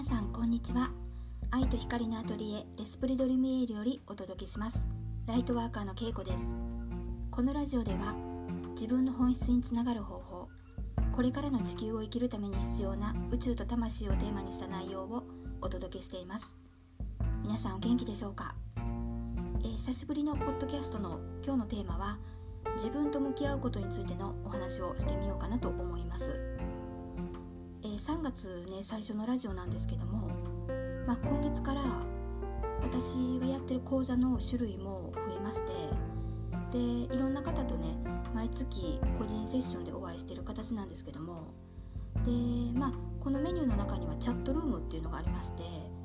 皆さんこんにちは。愛と光のアトリエレスプリドリミエールよりお届けします。ライトワーカーのけいこです。このラジオでは自分の本質につながる方法これからの地球を生きるために必要な宇宙と魂をテーマにした内容をお届けしています。皆さんお元気でしょうか、えー、久しぶりのポッドキャストの今日のテーマは自分と向き合うことについてのお話をしてみようかなと思います。えー、3月ね最初のラジオなんですけども、まあ、今月から私がやってる講座の種類も増えましてでいろんな方とね毎月個人セッションでお会いしてる形なんですけどもでまあこのメニューの中にはチャットルームっていうのがありまして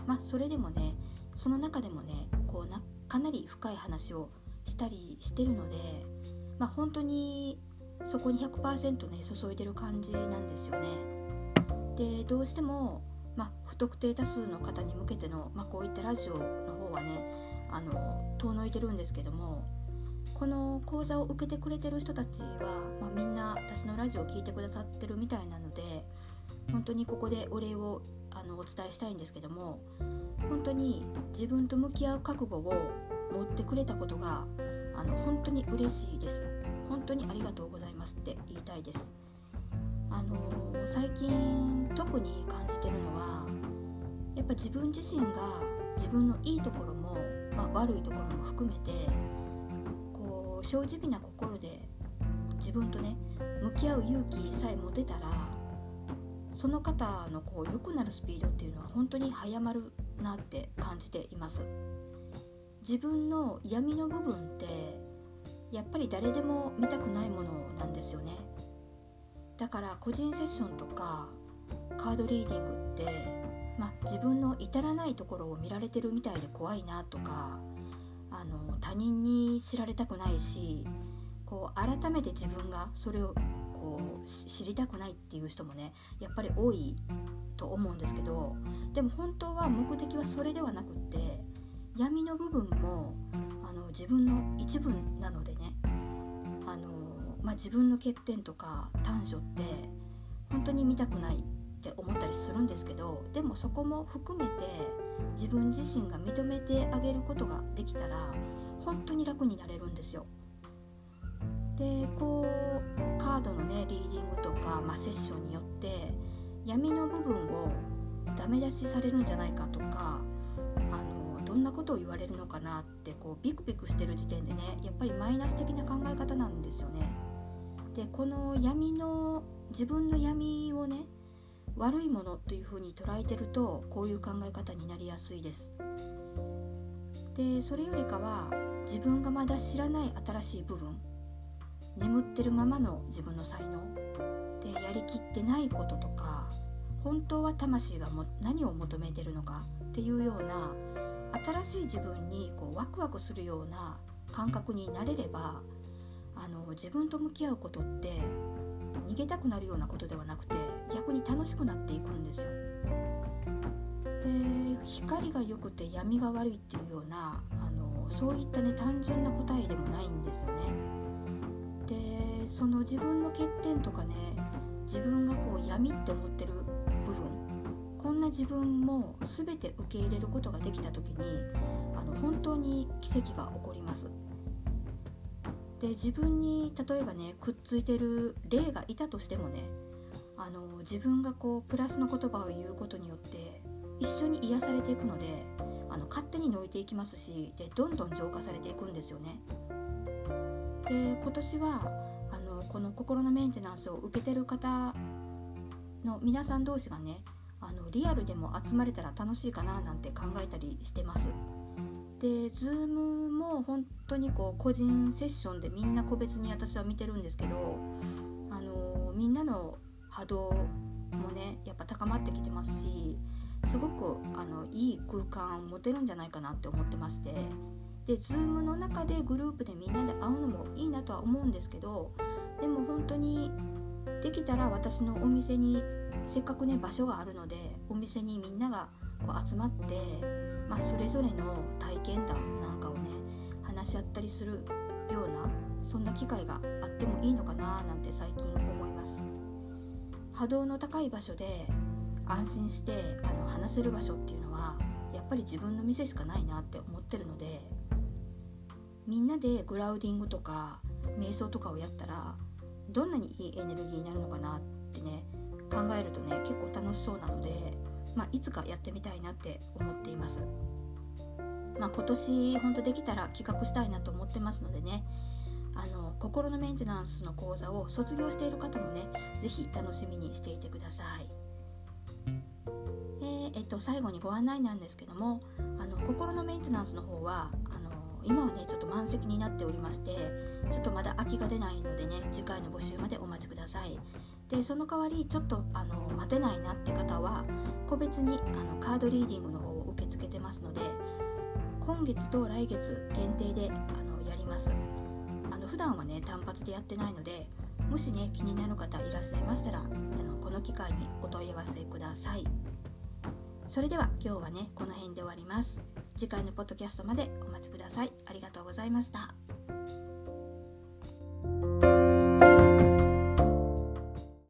まあそれでもねその中でもねこうなかなり深い話をしたりしてるのでまあ本当にそこに100%ね注いでる感じなんですよね。でどうしても、まあ、不特定多数の方に向けての、まあ、こういったラジオの方はねあの遠のいてるんですけどもこの講座を受けてくれてる人たちは、まあ、みんな私のラジオを聴いてくださってるみたいなので本当にここでお礼をあのお伝えしたいんですけども本当に自分と向き合う覚悟を持ってくれたことがあの本当に嬉しいです本当にありがとうございますって言いたいです。あの、最近特に感じてるのはやっぱ自分自身が自分のいいところも、まあ、悪いところも含めてこう正直な心で自分とね向き合う勇気さえ持てたらその方のこう良くなるスピードっていうのは本当に早まるなって感じています。自分の闇の部分ってやっぱり誰でも見たくないものなんですよね。だから個人セッションとかカードリーディングって、ま、自分の至らないところを見られてるみたいで怖いなとかあの他人に知られたくないしこう改めて自分がそれをこう知りたくないっていう人もねやっぱり多いと思うんですけどでも本当は目的はそれではなくって闇の部分もあの自分の一部なのでねあのまあ、自分の欠点とか短所って本当に見たくないって思ったりするんですけどでもそこも含めて自分自身が認めてあげることができたら本当に楽になれるんですよ。でこうカードのねリーディングとか、まあ、セッションによって闇の部分をダメ出しされるんじゃないかとかあのどんなことを言われるのかなってこうビクビクしてる時点でねやっぱりマイナス的な考え方なんですよね。でこの闇の自分の闇をね悪いものというふうに捉えてるとこういう考え方になりやすいです。でそれよりかは自分がまだ知らない新しい部分眠ってるままの自分の才能でやりきってないこととか本当は魂がも何を求めてるのかっていうような新しい自分にこうワクワクするような感覚になれればあの自分と向き合うことって逃げたくなるようなことではなくて逆に楽しくなっていくんですよ。で光が良くて闇が悪いっていうようなあのそういったね単純な答えでもないんですよね。でその自分の欠点とかね自分がこう闇って思ってる部分こんな自分も全て受け入れることができた時にあの本当に奇跡が起こります。で自分に例えばねくっついてる霊がいたとしてもねあの自分がこうプラスの言葉を言うことによって一緒に癒されていくのであの勝手に抜いていきますしでどんどん浄化されていくんですよね。で今年はあのこの心のメンテナンスを受けてる方の皆さん同士がねあのリアルでも集まれたら楽しいかななんて考えたりしてます。で Zoom も本当にこう個人セッションでみんな個別に私は見てるんですけど、あのみんなの波動もねやっぱ高まってきてますしすごくあのいい空間を持てるんじゃないかなって思ってましてで Zoom の中でグループでみんなで会うのもいいなとは思うんですけどでも本当にできたら私のお店にせっかくね場所があるのでお店にみんながこう集まって、まあ、それぞれの体験談なんかをね話し合ったりするようなそんな機会があってもいいのかななんて最近思います。波動の高い場所で安心してあの話せる場所っていうのはやっぱり自分の店しかないなって思ってるのでみんなでグラウディングとか瞑想とかをやったらどんなにいいエネルギーになるのかなってね考えるとね結構楽しそうなので、まあ、いつかやってみたいなって思っています。まあ、今年本当できたら企画したいなと思ってますのでねあの心のメンテナンスの講座を卒業している方もね是非楽しみにしていてください。でえっと、最後にご案内なんですけどもあの心のメンテナンスの方は今はねちょっと満席になっておりましてちょっとまだ空きが出ないのでね次回の募集までお待ちください。でその代わりちょっとあの待てないなって方は個別にあのカードリーディングの方を受け付けてますので今月と来月限定であのやりますあの普段はね単発でやってないのでもしね気になる方いらっしゃいましたらあのこの機会にお問い合わせくださいそれでは今日はねこの辺で終わります。次回のポッドキャストまでお待ちください。ありがとうございました。